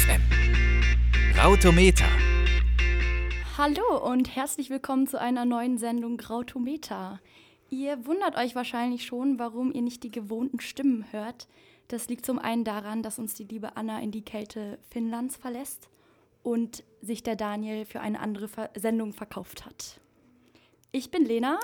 FM. Rautometer. Hallo und herzlich willkommen zu einer neuen Sendung Grautometer. Ihr wundert euch wahrscheinlich schon, warum ihr nicht die gewohnten Stimmen hört. Das liegt zum einen daran, dass uns die liebe Anna in die Kälte Finnlands verlässt und sich der Daniel für eine andere Ver Sendung verkauft hat. Ich bin Lena.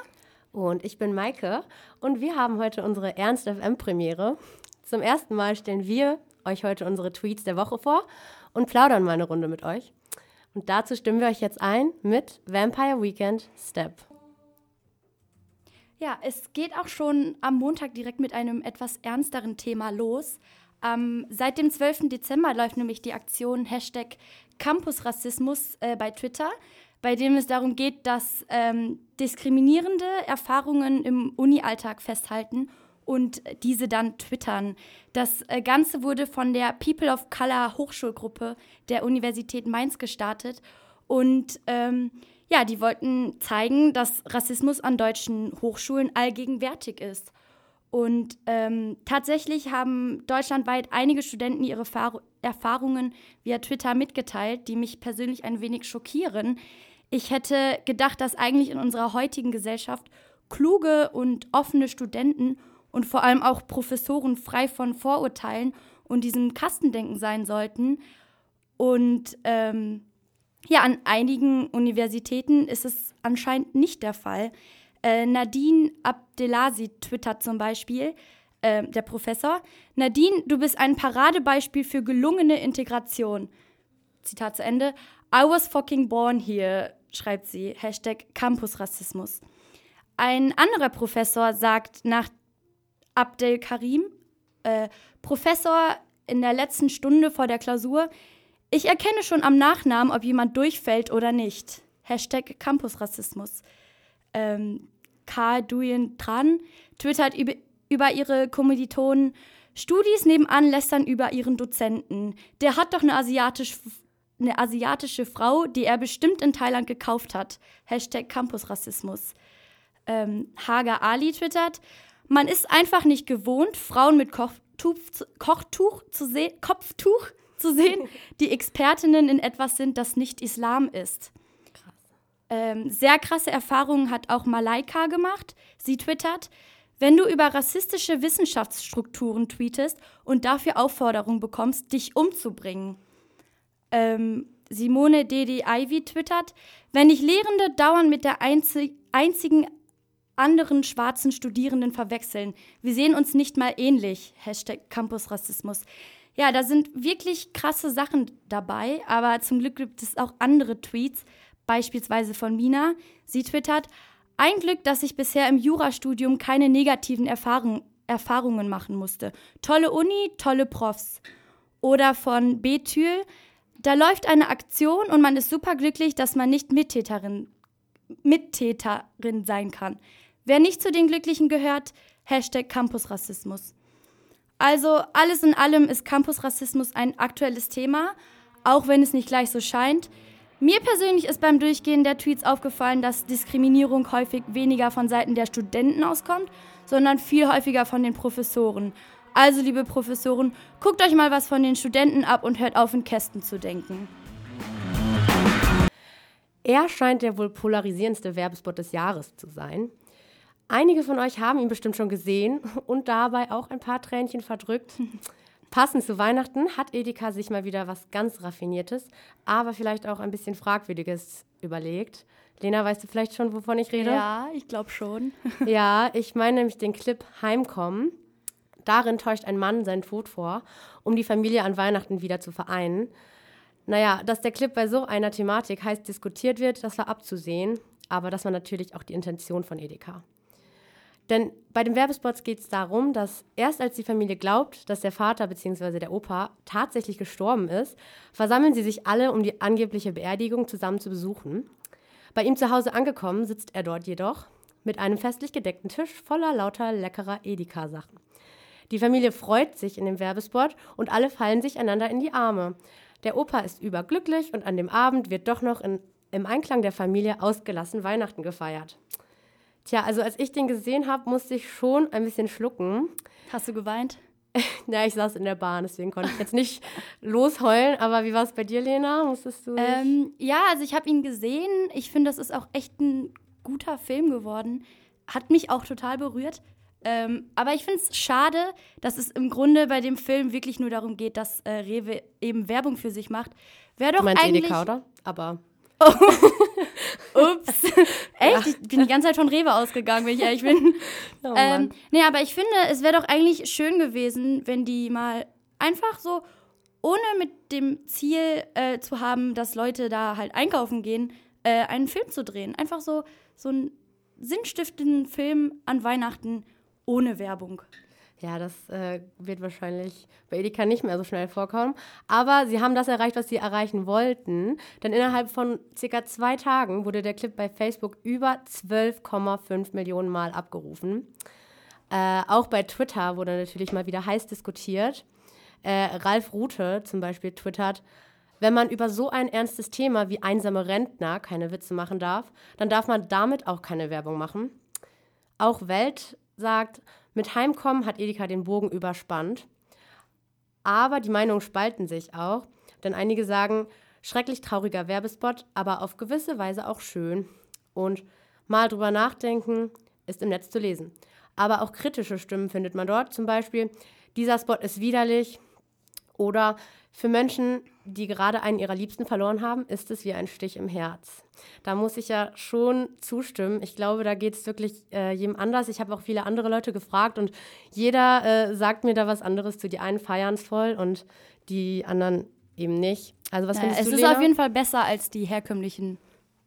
Und ich bin Maike. Und wir haben heute unsere Ernst FM-Premiere. Zum ersten Mal stellen wir euch heute unsere Tweets der Woche vor und plaudern mal eine Runde mit euch. Und dazu stimmen wir euch jetzt ein mit Vampire Weekend Step. Ja, es geht auch schon am Montag direkt mit einem etwas ernsteren Thema los. Ähm, seit dem 12. Dezember läuft nämlich die Aktion Hashtag Campusrassismus äh, bei Twitter, bei dem es darum geht, dass ähm, diskriminierende Erfahrungen im Uni-Alltag festhalten und diese dann twittern. Das äh, Ganze wurde von der People of Color Hochschulgruppe der Universität Mainz gestartet und ähm, ja, die wollten zeigen, dass Rassismus an deutschen Hochschulen allgegenwärtig ist. Und ähm, tatsächlich haben deutschlandweit einige Studenten ihre Fahr Erfahrungen via Twitter mitgeteilt, die mich persönlich ein wenig schockieren. Ich hätte gedacht, dass eigentlich in unserer heutigen Gesellschaft kluge und offene Studenten und vor allem auch Professoren frei von Vorurteilen und diesem Kastendenken sein sollten. Und ähm, ja, an einigen Universitäten ist es anscheinend nicht der Fall. Äh, Nadine Abdelasi twittert zum Beispiel, äh, der Professor, Nadine, du bist ein Paradebeispiel für gelungene Integration. Zitat zu Ende. I was fucking born here, schreibt sie. Hashtag Campusrassismus. Ein anderer Professor sagt nach Abdel Karim, äh, Professor in der letzten Stunde vor der Klausur. Ich erkenne schon am Nachnamen, ob jemand durchfällt oder nicht. Hashtag Campusrassismus. Ähm, Karl Duyen Tran twittert über, ihre Kommilitonen. Studis nebenan lästern über ihren Dozenten. Der hat doch eine, asiatisch, eine asiatische Frau, die er bestimmt in Thailand gekauft hat. Hashtag Campusrassismus. Ähm, Hager Ali twittert, man ist einfach nicht gewohnt, Frauen mit Kochtuch, Kochtuch zu sehen, Kopftuch zu sehen, die Expertinnen in etwas sind, das nicht Islam ist. Krass. Ähm, sehr krasse Erfahrungen hat auch Malaika gemacht. Sie twittert, wenn du über rassistische Wissenschaftsstrukturen tweetest und dafür Aufforderungen bekommst, dich umzubringen. Ähm, Simone Dedi Ivy twittert, wenn dich Lehrende dauernd mit der einzig, einzigen anderen schwarzen Studierenden verwechseln. Wir sehen uns nicht mal ähnlich. Hashtag Campusrassismus. Ja, da sind wirklich krasse Sachen dabei, aber zum Glück gibt es auch andere Tweets, beispielsweise von Mina. Sie twittert, ein Glück, dass ich bisher im Jurastudium keine negativen Erfahrung, Erfahrungen machen musste. Tolle Uni, tolle Profs. Oder von Bethül, da läuft eine Aktion und man ist superglücklich, dass man nicht Mittäterin, Mittäterin sein kann. Wer nicht zu den Glücklichen gehört, Hashtag Campusrassismus. Also alles in allem ist Campusrassismus ein aktuelles Thema, auch wenn es nicht gleich so scheint. Mir persönlich ist beim Durchgehen der Tweets aufgefallen, dass Diskriminierung häufig weniger von Seiten der Studenten auskommt, sondern viel häufiger von den Professoren. Also, liebe Professoren, guckt euch mal was von den Studenten ab und hört auf, in Kästen zu denken. Er scheint der wohl polarisierendste Werbespot des Jahres zu sein. Einige von euch haben ihn bestimmt schon gesehen und dabei auch ein paar Tränchen verdrückt. Passend zu Weihnachten hat Edeka sich mal wieder was ganz Raffiniertes, aber vielleicht auch ein bisschen Fragwürdiges überlegt. Lena, weißt du vielleicht schon, wovon ich rede? Ja, ich glaube schon. ja, ich meine nämlich den Clip Heimkommen. Darin täuscht ein Mann seinen Tod vor, um die Familie an Weihnachten wieder zu vereinen. Naja, dass der Clip bei so einer Thematik heiß diskutiert wird, das war abzusehen, aber das war natürlich auch die Intention von Edeka. Denn bei den Werbespots geht es darum, dass erst als die Familie glaubt, dass der Vater bzw. der Opa tatsächlich gestorben ist, versammeln sie sich alle, um die angebliche Beerdigung zusammen zu besuchen. Bei ihm zu Hause angekommen sitzt er dort jedoch mit einem festlich gedeckten Tisch voller lauter leckerer Edeka-Sachen. Die Familie freut sich in dem Werbespot und alle fallen sich einander in die Arme. Der Opa ist überglücklich und an dem Abend wird doch noch in, im Einklang der Familie ausgelassen Weihnachten gefeiert. Tja, also als ich den gesehen habe, musste ich schon ein bisschen schlucken. Hast du geweint? Ja, ich saß in der Bahn, deswegen konnte ich jetzt nicht losheulen. Aber wie war es bei dir, Lena? Musstest du. Ähm, ja, also ich habe ihn gesehen. Ich finde, das ist auch echt ein guter Film geworden. Hat mich auch total berührt. Ähm, aber ich finde es schade, dass es im Grunde bei dem Film wirklich nur darum geht, dass äh, Rewe eben Werbung für sich macht. Wäre doch du meinst eigentlich. Edeka, oder? Aber. Ups. Echt? Ich bin die ganze Zeit von Rewe ausgegangen, wenn ich ehrlich bin. Oh ähm, nee, aber ich finde, es wäre doch eigentlich schön gewesen, wenn die mal einfach so, ohne mit dem Ziel äh, zu haben, dass Leute da halt einkaufen gehen, äh, einen Film zu drehen. Einfach so, so einen sinnstiftenden Film an Weihnachten ohne Werbung. Ja, das äh, wird wahrscheinlich bei Edeka nicht mehr so schnell vorkommen. Aber sie haben das erreicht, was sie erreichen wollten. Denn innerhalb von circa zwei Tagen wurde der Clip bei Facebook über 12,5 Millionen Mal abgerufen. Äh, auch bei Twitter wurde natürlich mal wieder heiß diskutiert. Äh, Ralf Rute zum Beispiel twittert, wenn man über so ein ernstes Thema wie einsame Rentner keine Witze machen darf, dann darf man damit auch keine Werbung machen. Auch Welt sagt, mit Heimkommen hat Edeka den Bogen überspannt. Aber die Meinungen spalten sich auch, denn einige sagen, schrecklich trauriger Werbespot, aber auf gewisse Weise auch schön. Und mal drüber nachdenken ist im Netz zu lesen. Aber auch kritische Stimmen findet man dort, zum Beispiel, dieser Spot ist widerlich oder für Menschen, die gerade einen ihrer Liebsten verloren haben, ist es wie ein Stich im Herz. Da muss ich ja schon zustimmen. Ich glaube, da geht es wirklich äh, jedem anders. Ich habe auch viele andere Leute gefragt und jeder äh, sagt mir da was anderes zu. Die einen feiern es voll und die anderen eben nicht. Also was Naja, findest es du, ist Lena? auf jeden Fall besser als die herkömmlichen.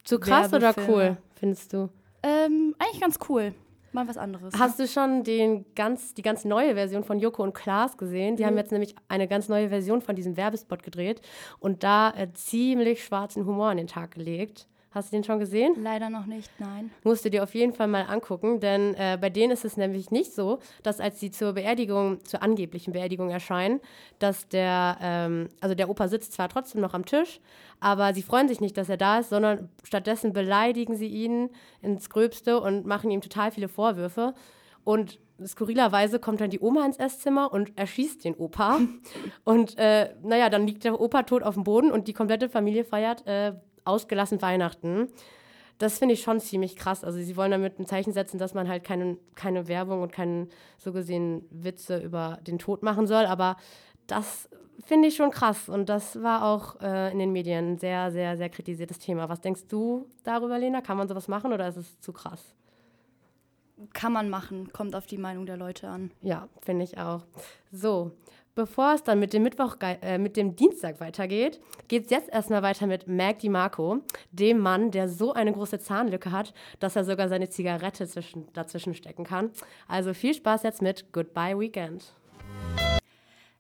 Zu krass oder cool, findest du? Ähm, eigentlich ganz cool. Mal was anderes. Hast du schon den ganz, die ganz neue Version von Joko und Klaas gesehen? Die haben jetzt nämlich eine ganz neue Version von diesem Werbespot gedreht und da äh, ziemlich schwarzen Humor an den Tag gelegt. Hast du den schon gesehen? Leider noch nicht, nein. Musst du dir auf jeden Fall mal angucken, denn äh, bei denen ist es nämlich nicht so, dass als sie zur Beerdigung, zur angeblichen Beerdigung erscheinen, dass der, ähm, also der Opa sitzt zwar trotzdem noch am Tisch, aber sie freuen sich nicht, dass er da ist, sondern stattdessen beleidigen sie ihn ins Gröbste und machen ihm total viele Vorwürfe. Und skurrilerweise kommt dann die Oma ins Esszimmer und erschießt den Opa. Und äh, naja, dann liegt der Opa tot auf dem Boden und die komplette Familie feiert äh, ausgelassen Weihnachten. Das finde ich schon ziemlich krass. Also sie wollen damit ein Zeichen setzen, dass man halt keine, keine Werbung und keine so gesehen Witze über den Tod machen soll. Aber das finde ich schon krass. Und das war auch äh, in den Medien ein sehr, sehr, sehr kritisiertes Thema. Was denkst du darüber, Lena? Kann man sowas machen oder ist es zu krass? Kann man machen, kommt auf die Meinung der Leute an. Ja, finde ich auch. So, bevor es dann mit dem Mittwoch, äh, mit dem Dienstag weitergeht, geht es jetzt erstmal weiter mit Mac DiMarco, dem Mann, der so eine große Zahnlücke hat, dass er sogar seine Zigarette zwischen, dazwischen stecken kann. Also viel Spaß jetzt mit Goodbye Weekend.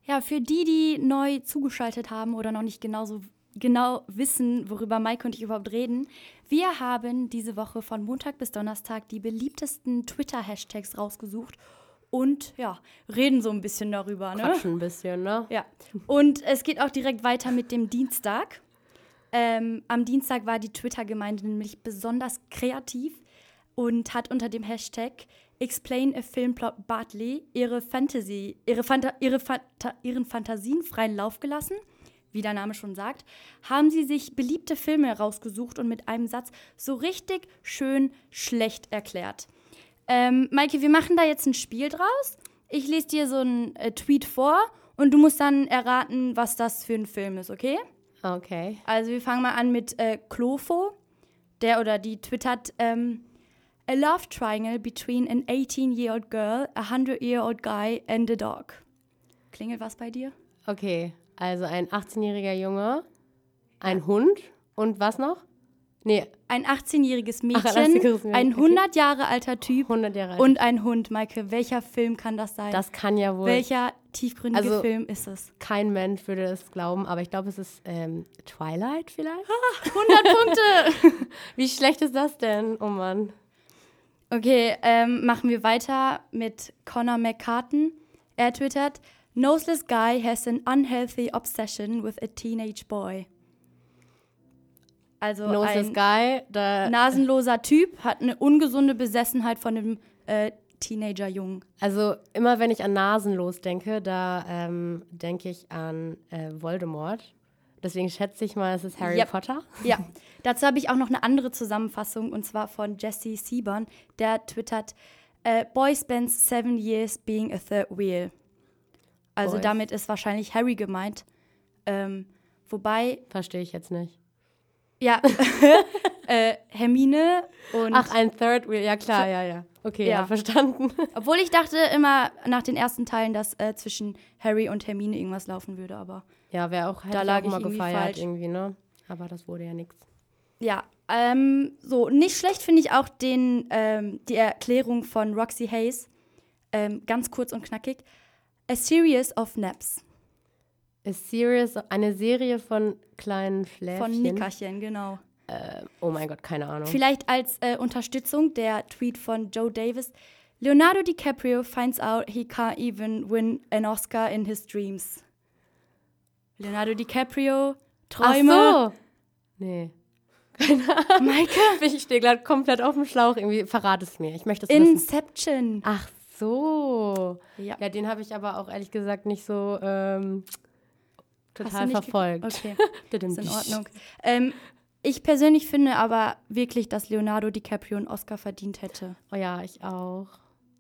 Ja, für die, die neu zugeschaltet haben oder noch nicht genauso genau wissen, worüber Mike und ich überhaupt reden, wir haben diese Woche von Montag bis Donnerstag die beliebtesten Twitter-Hashtags rausgesucht und ja, reden so ein bisschen darüber. Ne? Quatschen ein bisschen, ne? Ja. Und es geht auch direkt weiter mit dem Dienstag. Ähm, am Dienstag war die Twitter-Gemeinde nämlich besonders kreativ und hat unter dem Hashtag Explain a Film Plot Bartley ihre Fantasy, ihre Fanta ihre Fanta ihren Fantasien freien Lauf gelassen. Wie der Name schon sagt, haben sie sich beliebte Filme rausgesucht und mit einem Satz so richtig schön schlecht erklärt. Ähm, Maike, wir machen da jetzt ein Spiel draus. Ich lese dir so einen äh, Tweet vor und du musst dann erraten, was das für ein Film ist, okay? Okay. Also wir fangen mal an mit äh, Klofo. Der oder die twittert ähm, A love triangle between an 18-year-old girl, a 100-year-old guy and a dog. Klingelt was bei dir? Okay, also ein 18-jähriger Junge, ein Hund und was noch? Nee, Ein 18-jähriges Mädchen, Ach, ein 18-jähriges Mädchen, ein okay. 100 Jahre alter Typ 100 Jahre alt. und ein Hund. Maike, welcher Film kann das sein? das kann ja wohl Welcher tiefgründige Also- Film ist es? kein Mensch würde es glauben, aber ich glaube, es ist ähm, Twilight vielleicht. 100 Punkte! Wie schlecht ist das denn? Oh Mann. Okay, ähm, machen wir weiter mit Connor McCartan. Er twittert, Noseless guy has an unhealthy obsession with a teenage boy. Also Noseless ein da nasenloser Typ hat eine ungesunde Besessenheit von einem äh, Teenager-Jungen. Also immer wenn ich an Nasenlos denke, da ähm, denke ich an äh, Voldemort. Deswegen schätze ich mal, es ist Harry Yep. Potter. Ja, dazu habe ich auch noch eine andere Zusammenfassung und zwar von Jesse Seaborn, der twittert: äh, Boy spends seven years being a third wheel. Also Boys. damit ist wahrscheinlich Harry gemeint. Ähm, wobei, Verstehe ich jetzt nicht. Ja, äh, Hermine und. Ach, ein Third Wheel, ja klar, ja, ja. Okay, ja, Ja. verstanden. obwohl ich dachte immer nach den ersten Teilen, dass äh, zwischen Harry und Hermine irgendwas laufen würde, aber Ja, wäre auch, Da lag auch ich mal gefeiert falsch. irgendwie, ne? Aber das wurde ja nichts. Ja, ähm, so, nicht schlecht finde ich auch den, ähm, die Erklärung von Roxy Hayes. Ähm, ganz kurz und knackig. A series of naps. A Series, eine Serie von kleinen Schläfchen. Von Nickerchen, genau. Oh mein Gott, keine Ahnung. Vielleicht als äh, Unterstützung der Tweet von Joe Davis. Leonardo DiCaprio finds out he can't even win an Oscar in his dreams. Leonardo DiCaprio, Träume. Ach so. Nee. Maike, Ich stehe gerade komplett auf dem Schlauch. Irgendwie verrat es mir. Ich möchte es wissen. Inception. Ach so. Ja. Ja, den habe ich aber auch ehrlich gesagt nicht so ähm, total verfolgt. Okay. Ist in Ordnung. Ähm, ich persönlich finde aber wirklich, dass Leonardo DiCaprio einen Oscar verdient hätte. Oh ja, ich auch.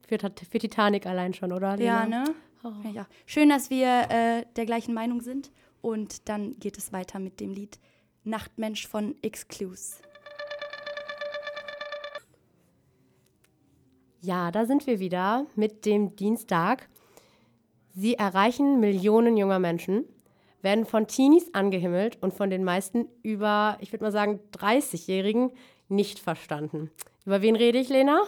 Für, für Titanic allein schon, oder? Ja, Lena? ne? Oh. Ja, ja. Schön, dass wir äh, der gleichen Meinung sind. Und dann geht es weiter mit dem Lied Nachtmensch von Excluse. Ja, da sind wir wieder mit dem Dienstag. Sie erreichen Millionen junger Menschen, werden von Teenies angehimmelt und von den meisten über, ich würde mal sagen, 30-Jährigen nicht verstanden. Über wen rede ich, Lena?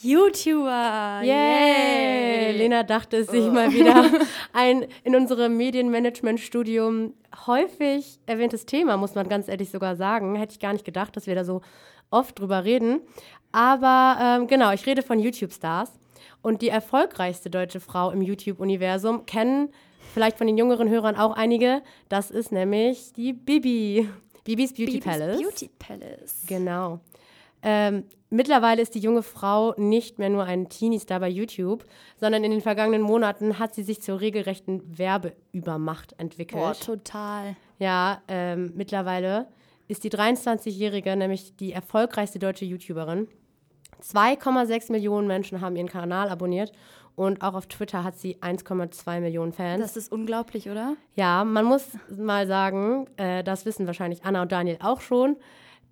YouTuber! Yay! Lena dachte es sich mal wieder ein in unserem Medienmanagement-Studium häufig erwähntes Thema, muss man ganz ehrlich sogar sagen. Hätte ich gar nicht gedacht, dass wir da so oft drüber reden. Aber ähm, genau, ich rede von YouTube-Stars. Und die erfolgreichste deutsche Frau im YouTube-Universum kennen vielleicht von den jüngeren Hörern auch einige. Das ist nämlich die Bibi. Bibis Beauty Bibis Palace. Beauty Palace. Genau. Ähm, mittlerweile ist die junge Frau nicht mehr nur ein Teenie-Star bei YouTube, sondern in den vergangenen Monaten hat sie sich zur regelrechten Werbeübermacht entwickelt. Boah, total. Ja, ähm, mittlerweile ist die 23-Jährige nämlich die erfolgreichste deutsche YouTuberin. 2,6 Millionen Menschen haben ihren Kanal abonniert und auch auf Twitter hat sie 1,2 Millionen Fans. Das ist unglaublich, oder? Ja, man muss mal sagen, äh, das wissen wahrscheinlich Anna und Daniel auch schon,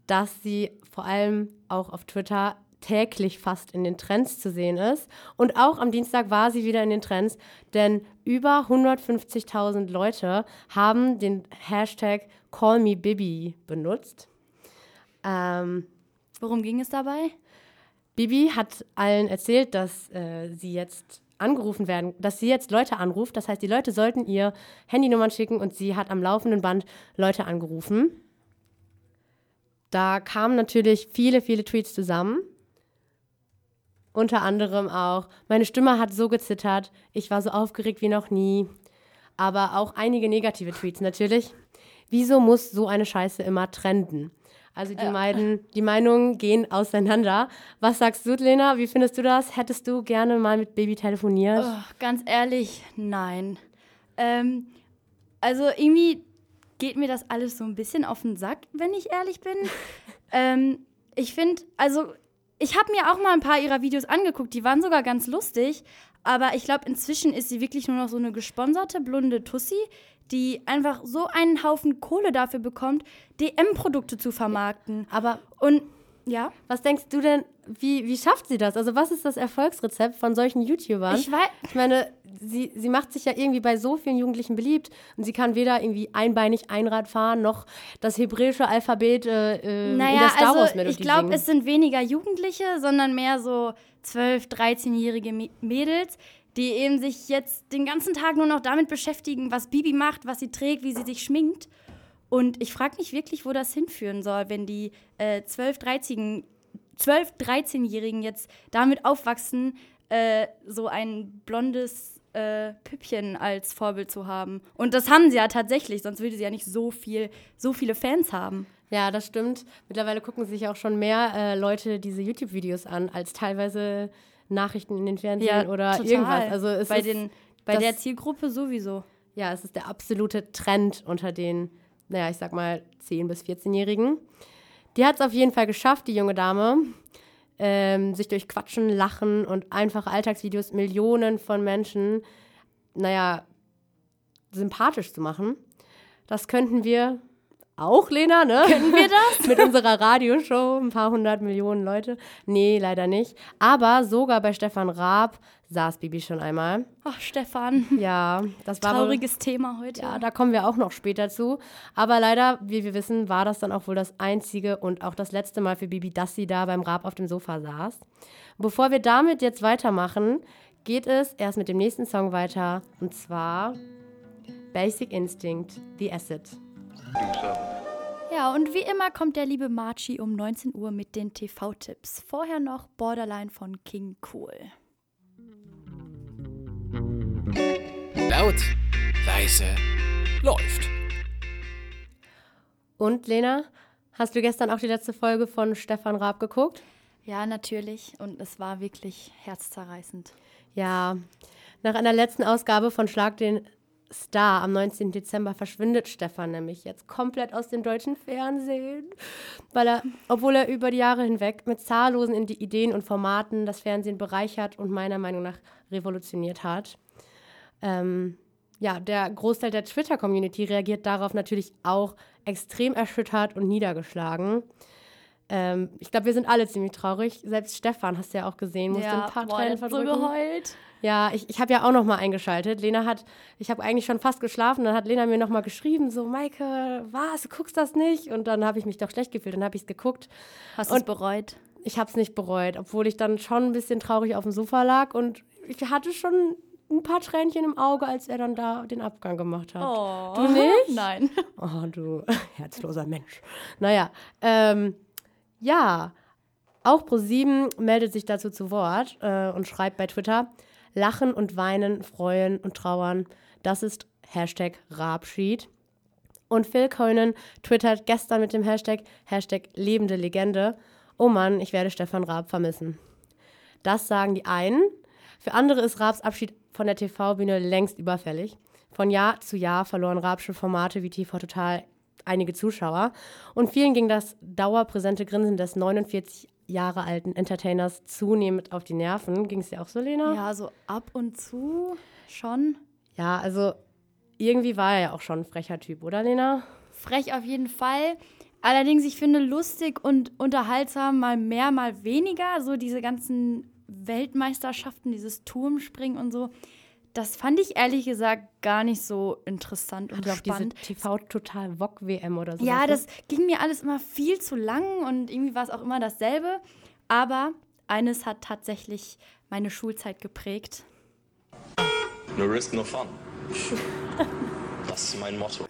dass sie vor allem auch auf Twitter täglich fast in den Trends zu sehen ist. Und auch am Dienstag war sie wieder in den Trends, denn über 150.000 Leute haben den Hashtag CallMeBibi benutzt. Ähm, Worum ging es dabei? Bibi hat allen erzählt, dass äh, sie jetzt angerufen werden, dass sie jetzt Leute anruft. Das heißt, die Leute sollten ihr Handynummern schicken und sie hat am laufenden Band Leute angerufen. Da kamen natürlich viele, viele Tweets zusammen. Unter anderem auch, meine Stimme hat so gezittert, ich war so aufgeregt wie noch nie. Aber auch einige negative Tweets natürlich. Wieso muss so eine Scheiße immer trenden? Also die, meiden, die Meinungen gehen auseinander. Was sagst du, Lena? Wie findest du das? Hättest du gerne mal mit Baby telefoniert? Oh, ganz ehrlich, nein. Ähm, also irgendwie geht mir das alles so ein bisschen auf den Sack, wenn ich ehrlich bin. ähm, ich finde, also ich habe mir auch mal ein paar ihrer Videos angeguckt, die waren sogar ganz lustig, aber ich glaube, inzwischen ist sie wirklich nur noch so eine gesponserte blonde Tussi, die einfach so einen Haufen Kohle dafür bekommt, DM-Produkte zu vermarkten. Aber Und ja, was denkst du denn, wie, wie schafft sie das? Also was ist das Erfolgsrezept von solchen YouTubern? ich weiß, Ich meine, sie, sie macht sich ja irgendwie bei so vielen Jugendlichen beliebt und sie kann weder irgendwie einbeinig Einrad fahren, noch das hebräische Alphabet äh, äh, in Naja, der Star Wars also Melodie ich glaube, es sind weniger Jugendliche, sondern mehr so 12-, 13-jährige Mä- Mädels, die eben sich jetzt den ganzen Tag nur noch damit beschäftigen, was Bibi macht, was sie trägt, wie sie sich schminkt. Und ich frage mich wirklich, wo das hinführen soll, wenn die äh, 12-, 13 12-, 13-Jährigen jetzt damit aufwachsen, äh, so ein blondes äh, Püppchen als Vorbild zu haben. Und das haben sie ja tatsächlich, sonst würde sie ja nicht so viel, so viele Fans haben. Ja, das stimmt. Mittlerweile gucken sich auch schon mehr äh, Leute diese YouTube-Videos an, als teilweise Nachrichten in den Fernsehen oder irgendwas. Also es bei, ist den, bei das- der Zielgruppe sowieso. ja, es ist der absolute Trend unter den, naja, ich sag mal 10- bis 14-Jährigen. Die hat es auf jeden Fall geschafft, die junge Dame, ähm, sich durch Quatschen, Lachen und einfache Alltagsvideos Millionen von Menschen, naja, sympathisch zu machen. Das könnten wir auch, Lena, ne? Können wir das? Mit unserer Radioshow, ein paar hundert Millionen Leute. Nee, leider nicht. Aber sogar bei Stefan Raab saß Bibi schon einmal. Ach, Stefan. Ja, das war Trauriges Thema heute. ja, da kommen wir auch noch später zu. Aber leider, wie wir wissen, war das dann auch wohl das einzige und auch das letzte Mal für Bibi, dass sie da beim Rab auf dem Sofa saß. Bevor wir damit jetzt weitermachen, geht es erst mit dem nächsten Song weiter. Und zwar Basic Instinct, The Acid. Ja, und wie immer kommt der liebe Marchi um 19 Uhr mit den TV-Tipps. Vorher noch Borderline von King Cool. Laut, leise, läuft. Und Lena, hast du gestern auch die letzte Folge von Stefan Raab geguckt? Ja, natürlich. Und es war wirklich herzzerreißend. Ja, nach einer letzten Ausgabe von Schlag den Star am 19. Dezember verschwindet Stefan nämlich jetzt komplett aus dem deutschen Fernsehen, weil er, obwohl er über die Jahre hinweg mit zahllosen Ide- Ideen und Formaten das Fernsehen bereichert und meiner Meinung nach revolutioniert hat. Ähm, ja, der Großteil der Twitter-Community reagiert darauf natürlich auch extrem erschüttert und niedergeschlagen. Ähm, ich glaube, wir sind alle ziemlich traurig. Selbst Stefan, hast du ja auch gesehen, musste ein paar boah, Tränen hat so verdrücken. geheult. Ja, ich, ich habe ja auch noch mal eingeschaltet. Lena hat, ich habe eigentlich schon fast geschlafen, dann hat Lena mir noch mal geschrieben, so, Maike, was, du guckst das nicht? Und dann habe ich mich doch schlecht gefühlt, dann habe ich es geguckt. Hast du es Und- bereut? Ich habe es nicht bereut, obwohl ich dann schon ein bisschen traurig auf dem Sofa lag und ich hatte schon ein paar Tränchen im Auge, als er dann da den Abgang gemacht hat. Oh. Du nicht? Nein. Oh, du herzloser Mensch. Naja, ähm, ja, auch ProSieben meldet sich dazu zu Wort äh, und schreibt bei Twitter, Lachen und Weinen, Freuen und Trauern, das ist Hashtag Rabschied. Und Phil Conan twittert gestern mit dem Hashtag, Hashtag lebende Legende, oh Mann, ich werde Stefan Raab vermissen. Das sagen die einen. Für andere ist Raabs Abschied von der TV-Bühne längst überfällig. Von Jahr zu Jahr verloren Raabsche Formate wie TV Total einige Zuschauer. Und vielen ging das dauerpräsente Grinsen des 49 Jahre alten Entertainers zunehmend auf die Nerven. Ging es dir auch so, Lena? Ja, so ab und zu schon. Ja, also irgendwie war er ja auch schon ein frecher Typ, oder, Lena? Frech auf jeden Fall. Allerdings, ich finde lustig und unterhaltsam mal mehr, mal weniger. So diese ganzen Weltmeisterschaften, dieses Turmspringen und so. Das fand ich ehrlich gesagt gar nicht so interessant und Hatte auch diese spannend. TV Total Wok WM oder so. Ja, das ging mir alles immer viel zu lang und irgendwie war es auch immer dasselbe. Aber eines hat tatsächlich meine Schulzeit geprägt. No risk, no fun. Das ist mein Motto.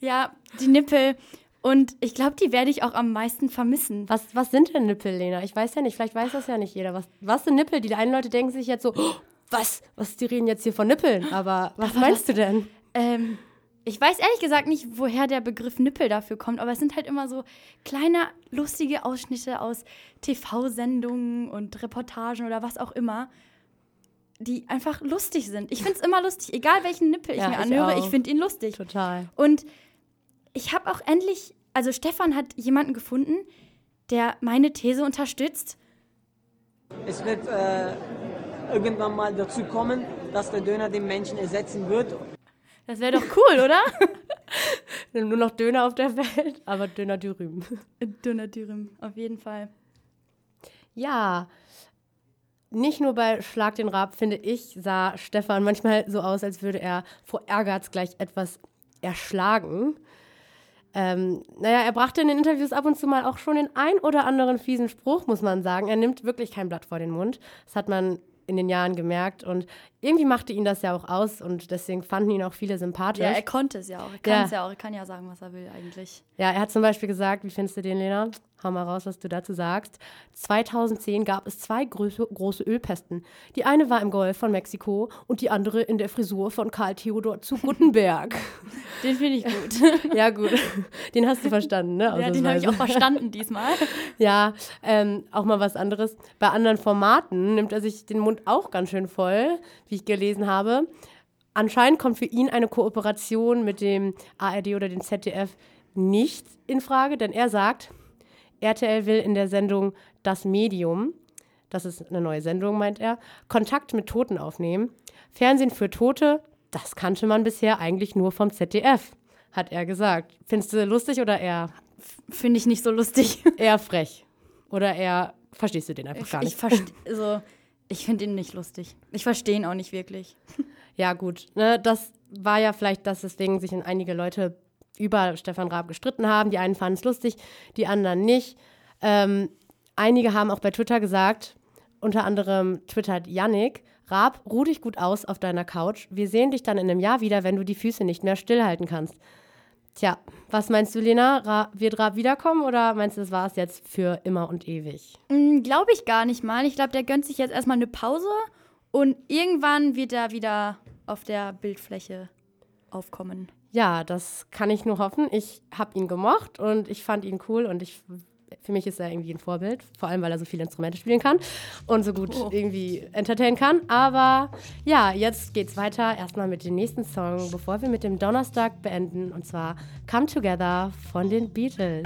Ja, die Nippel. Und ich glaube, die werde ich auch am meisten vermissen. Was, was sind denn Nippel, Lena? Ich weiß ja nicht, vielleicht weiß das ja nicht jeder. Was, was sind Nippel? Die einen Leute denken sich jetzt so, "Oh, was? Was, die reden jetzt hier von Nippeln. Aber was meinst du denn? Ähm, ich weiß ehrlich gesagt nicht, woher der Begriff Nippel dafür kommt, aber es sind halt immer so kleine, lustige Ausschnitte aus TV-Sendungen und Reportagen oder was auch immer, die einfach lustig sind. Ich finde es immer lustig, egal welchen Nippel ich Ja, mir ich anhöre, auch. ich finde ihn lustig. Total. Und ich habe auch endlich, also Stefan hat jemanden gefunden, der meine These unterstützt. Es wird äh, irgendwann mal dazu kommen, dass der Döner den Menschen ersetzen wird. Das wäre doch cool, oder? Nur noch Döner auf der Welt, aber Döner Dürüm. Döner Dürüm, auf jeden Fall. Ja, nicht nur bei Schlag den Rab, finde ich, sah Stefan manchmal so aus, als würde er vor Ehrgeiz gleich etwas erschlagen. Ähm, naja, er brachte in den Interviews ab und zu mal auch schon den ein oder anderen fiesen Spruch, muss man sagen. Er nimmt wirklich kein Blatt vor den Mund. Das hat man in den Jahren gemerkt und irgendwie machte ihn das ja auch aus und deswegen fanden ihn auch viele sympathisch. Ja, er konnte es ja auch. Er kann Ja. es ja auch. Er kann ja sagen, was er will eigentlich. Ja, er hat zum Beispiel gesagt, wie findest du den, Lena? Hau mal raus, was du dazu sagst. 2010 gab es zwei große, große Ölpesten. Die eine war im Golf von Mexiko und die andere in der Frisur von Karl Theodor zu Guttenberg. Den finde ich gut. ja, gut. Den hast du verstanden, ne? ja, den habe ich auch verstanden diesmal. Ja, ähm, auch mal was anderes. Bei anderen Formaten nimmt er sich den Mund auch ganz schön voll, wie ich gelesen habe. Anscheinend kommt für ihn eine Kooperation mit dem ARD oder dem ZDF nicht in Frage, denn er sagt, RTL will in der Sendung Das Medium, das ist eine neue Sendung, meint er, Kontakt mit Toten aufnehmen. Fernsehen für Tote, das kannte man bisher eigentlich nur vom ZDF, hat er gesagt. Findest du lustig oder eher? Finde ich nicht so lustig. Eher frech. Oder eher, verstehst du den einfach gar nicht? Ich, also, ich finde ihn nicht lustig. Ich verstehe ihn auch nicht wirklich. Ja, gut. Ne, das war ja vielleicht das, weswegen sich einige Leute über Stefan Raab gestritten haben. Die einen fanden es lustig, die anderen nicht. Ähm, einige haben auch bei Twitter gesagt, unter anderem twittert Yannick, Raab, ruh dich gut aus auf deiner Couch. Wir sehen dich dann in einem Jahr wieder, wenn du die Füße nicht mehr stillhalten kannst. Tja, was meinst du, Lena? Ra wird Raab wiederkommen oder meinst du, das war es jetzt für immer und ewig? Mm, Glaube ich gar nicht mal. Ich glaube, der gönnt sich jetzt erstmal eine Pause und irgendwann wird er wieder auf der Bildfläche aufkommen. Ja, das kann ich nur hoffen. Ich habe ihn gemocht und ich fand ihn cool und ich für mich ist er irgendwie ein Vorbild, vor allem weil er so viele Instrumente spielen kann und so gut oh. irgendwie entertainen kann. Aber ja, jetzt geht's weiter erstmal mit dem nächsten Song, bevor wir mit dem Donnerstag beenden und zwar Come Together von den Beatles.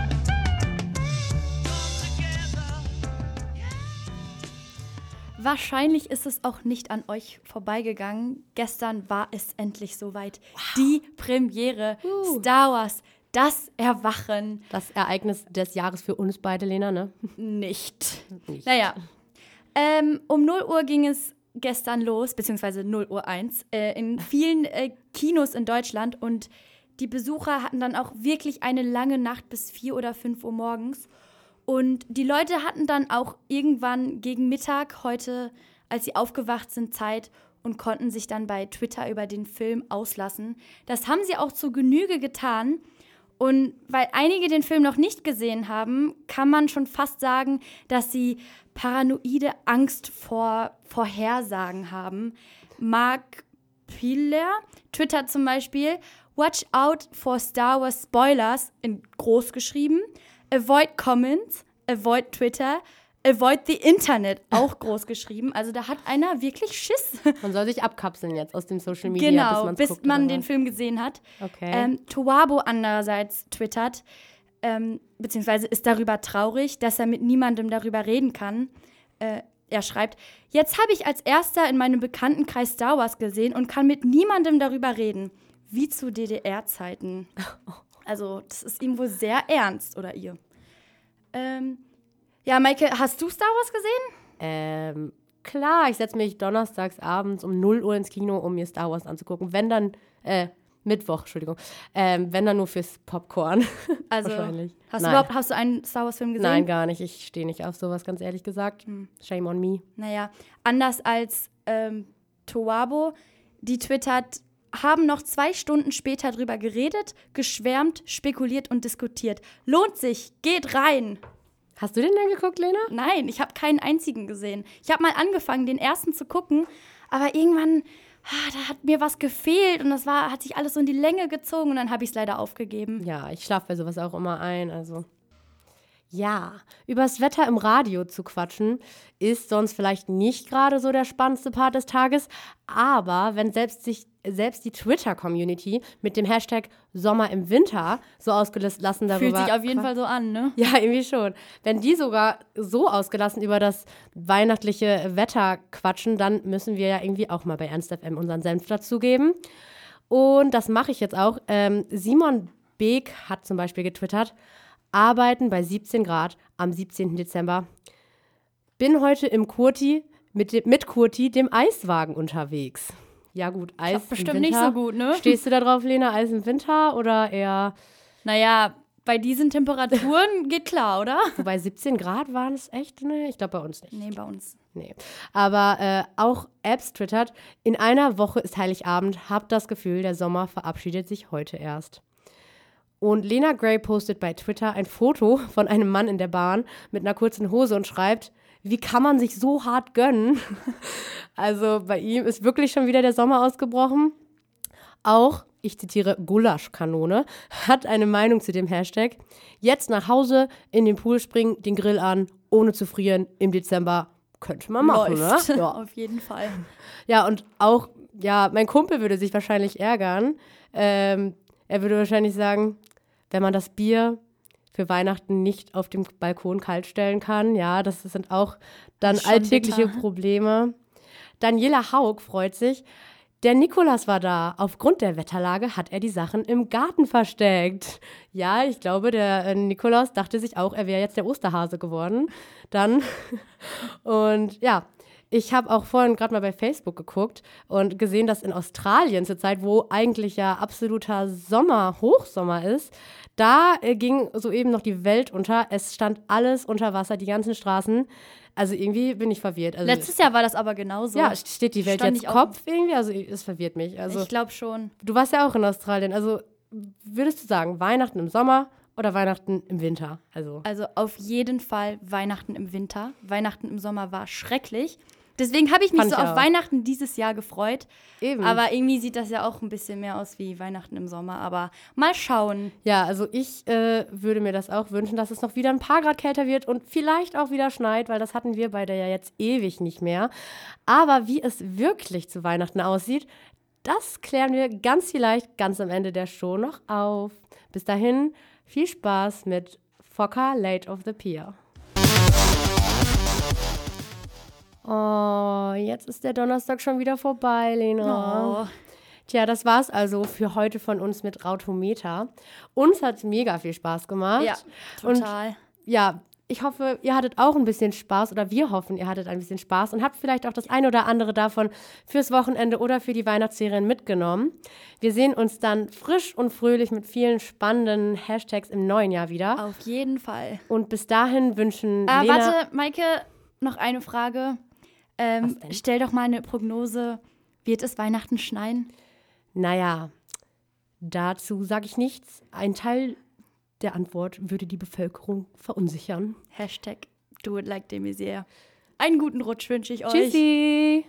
Wahrscheinlich ist es auch nicht an euch vorbeigegangen. Gestern war es endlich soweit. Wow. Die Premiere uh. Star Wars, das Erwachen. Das Ereignis des Jahres für uns beide, Lena, ne? Nicht. nicht. Naja. Ähm, um 0 Uhr ging es gestern los, beziehungsweise 0 Uhr 1, äh, in vielen äh, Kinos in Deutschland und die Besucher hatten dann auch wirklich eine lange Nacht bis 4 oder 5 Uhr morgens. Und die Leute hatten dann auch irgendwann gegen Mittag heute, als sie aufgewacht sind, Zeit und konnten sich dann bei Twitter über den Film auslassen. Das haben sie auch zu Genüge getan. Und weil einige den Film noch nicht gesehen haben, kann man schon fast sagen, dass sie paranoide Angst vor Vorhersagen haben. Mark Piller twittert zum Beispiel, Watch out for Star Wars Spoilers in groß geschrieben avoid comments, avoid Twitter, avoid the Internet, auch groß geschrieben. Also da hat einer wirklich Schiss. Man soll sich abkapseln jetzt aus dem Social Media, genau, bis, bis man den Film gesehen hat. Okay. Ähm, Toabo andererseits twittert, ähm, beziehungsweise ist darüber traurig, dass er mit niemandem darüber reden kann. Äh, er schreibt, jetzt habe ich als erster in meinem Bekanntenkreis Star Wars gesehen und kann mit niemandem darüber reden. Wie zu DDR-Zeiten. Also, das ist ihm wohl sehr ernst, oder ihr. Ähm, ja, Maike, hast du Star Wars gesehen? Ähm, klar, ich setze mich donnerstags abends um 0 Uhr ins Kino, um mir Star Wars anzugucken. Wenn dann, äh, Mittwoch, Entschuldigung. Ähm, wenn dann nur fürs Popcorn. Also, Wahrscheinlich. Hast du überhaupt hast du einen Star Wars-Film gesehen? Nein, gar nicht. Ich stehe nicht auf sowas, ganz ehrlich gesagt. Hm. Shame on me. Naja, anders als ähm, Toabo, die twittert, haben noch zwei Stunden später drüber geredet, geschwärmt, spekuliert und diskutiert. Lohnt sich, geht rein! Hast du den denn geguckt, Lena? Nein, ich habe keinen einzigen gesehen. Ich habe mal angefangen, den ersten zu gucken, aber irgendwann, ah, da hat mir was gefehlt und das war, hat sich alles so in die Länge gezogen und dann habe ich es leider aufgegeben. Ja, ich schlafe bei sowas auch immer ein, also. Ja, übers Wetter im Radio zu quatschen, ist sonst vielleicht nicht gerade so der spannendste Part des Tages, aber wenn selbst sich selbst die Twitter-Community mit dem Hashtag Sommer im Winter so ausgelassen darüber. Fühlt sich auf jeden Fall so an, ne? Ja, irgendwie schon. Wenn die sogar so ausgelassen über das weihnachtliche Wetter quatschen, dann müssen wir ja irgendwie auch mal bei Ernst FM unseren Senf dazugeben. Und das mache ich jetzt auch. Ähm, Simon Beek hat zum Beispiel getwittert, Arbeiten bei 17 Grad am 17. Dezember. Bin heute im Kurti, mit, mit Kurti, dem Eiswagen unterwegs. Ja, gut, Eis. Im bestimmt Winter. nicht so gut, ne? Stehst du da drauf, Lena, Eis im Winter oder eher. Naja, bei diesen Temperaturen geht klar, oder? Wobei 17 Grad waren es echt, ne? Ich glaube bei uns nicht. Nee, bei uns. Nee. Aber äh, auch Apps twittert, in einer Woche ist Heiligabend, hab das Gefühl, der Sommer verabschiedet sich heute erst. Und Lena Gray postet bei Twitter ein Foto von einem Mann in der Bahn mit einer kurzen Hose und schreibt, wie kann man sich so hart gönnen? Also bei ihm ist wirklich schon wieder der Sommer ausgebrochen. Auch, ich zitiere, Gulaschkanone hat eine Meinung zu dem Hashtag. Jetzt nach Hause, in den Pool springen, den Grill an, ohne zu frieren, im Dezember. Könnte man machen, Läuft. ne? Ja. Auf jeden Fall. Ja, und auch, ja, mein Kumpel würde sich wahrscheinlich ärgern. Ähm, er würde wahrscheinlich sagen, wenn man das Bier für Weihnachten nicht auf dem Balkon kalt stellen kann, ja, das sind auch dann alltägliche bitter. Probleme. Daniela Haug freut sich. Der Nikolas war da. Aufgrund der Wetterlage hat er die Sachen im Garten versteckt. Ja, ich glaube, der äh, Nikolaus dachte sich auch, er wäre jetzt der Osterhase geworden. Dann. Und ja, ich habe auch vorhin gerade mal bei Facebook geguckt und gesehen, dass in Australien zurzeit, wo eigentlich ja absoluter Sommer, Hochsommer ist, da äh, ging soeben noch die Welt unter. Es stand alles unter Wasser, die ganzen Straßen. Also irgendwie bin ich verwirrt. Also, Letztes Jahr war das aber genauso. ja, steht die Welt stand jetzt Kopf irgendwie? Also es verwirrt mich. Also ich glaube schon. du warst ja auch in Australien. Also würdest du sagen, Weihnachten im Sommer oder Weihnachten im Winter? Also Also auf jeden Fall Weihnachten im Winter. Weihnachten im Sommer war schrecklich. Deswegen habe ich mich Fand so ich auf. Weihnachten dieses Jahr gefreut. eben. Aber irgendwie sieht das ja auch ein bisschen mehr aus wie Weihnachten im Sommer. Aber mal schauen. Ja, also ich äh, würde mir das auch wünschen, dass es noch wieder ein paar Grad kälter wird und vielleicht auch wieder schneit, weil das hatten wir beide ja jetzt ewig nicht mehr. Aber wie es wirklich zu Weihnachten aussieht, das klären wir ganz vielleicht ganz am Ende der Show noch auf. Bis dahin, viel Spaß mit Fokker Late of the Pier. Oh, jetzt ist der Donnerstag schon wieder vorbei, Lena. Oh. Tja, das war's also für heute von uns mit Rautometer. Uns hat mega viel Spaß gemacht. Ja, Und total. ja, ich hoffe, ihr hattet auch ein bisschen Spaß oder wir hoffen, ihr hattet ein bisschen Spaß und habt vielleicht auch das eine oder andere davon fürs Wochenende oder für die Weihnachtsserien mitgenommen. Wir sehen uns dann frisch und fröhlich mit vielen spannenden Hashtags im neuen Jahr wieder. Auf jeden Fall. Und bis dahin wünschen Äh, Lena warte, Maike, noch eine Frage. Ähm, stell doch mal eine Prognose. Wird es Weihnachten schneien? Naja, dazu sage ich nichts. Ein Teil der Antwort würde die Bevölkerung verunsichern. Hashtag do it like de Maizière. Einen guten Rutsch wünsche ich euch. Tschüssi!